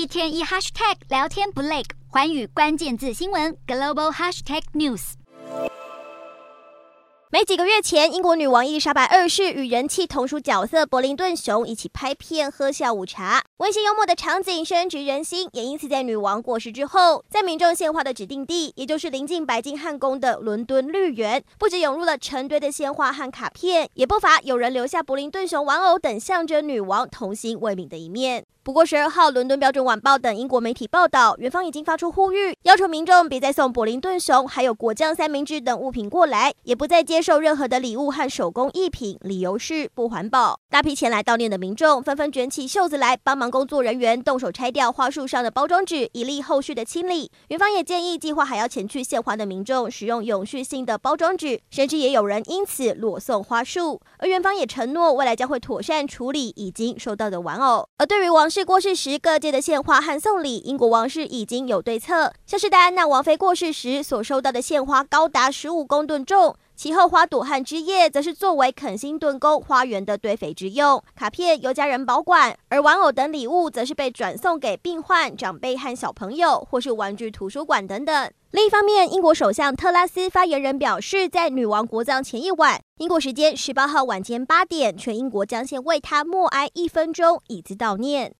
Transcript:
一天一 hashtag 聊天不累，环宇关键字新闻 global hashtag news。没几个月前，英国女王伊丽莎白二世与人气同属角色柏林顿熊一起拍片喝下午茶，温馨幽默的场景深植人心。也因此，在女王过世之后，在民众献花的指定地，也就是临近白金汉宫的伦敦绿园，不止涌入了成堆的鲜花和卡片，也不乏有人留下柏林顿熊玩偶等象征女王童心未泯的一面。不过，十二号，伦敦标准晚报等英国媒体报道，园方已经发出呼吁，要求民众别再送柏林顿熊、还有果酱三明治等物品过来，也不再接受任何的礼物和手工艺品，理由是不环保。大批前来悼念的民众纷纷卷起袖子来帮忙，工作人员动手拆掉花束上的包装纸，以利后续的清理。园方也建议，计划还要前去献花的民众使用永续性的包装纸，甚至也有人因此裸送花束。而园方也承诺，未来将会妥善处理已经收到的玩偶。而对于王室过世时各界的献花和送礼，英国王室已经有对策。像是戴安娜王妃过世时所收到的献花高达十五公吨重，其后花朵和枝叶则是作为肯辛顿宫花园的堆肥之用。卡片由家人保管，而玩偶等礼物则是被转送给病患、长辈和小朋友，或是玩具图书馆等等。另一方面，英国首相特拉斯发言人表示，在女王国葬前一晚，英国时间十八号晚间八点，全英国将先为她默哀一分钟，以资悼念。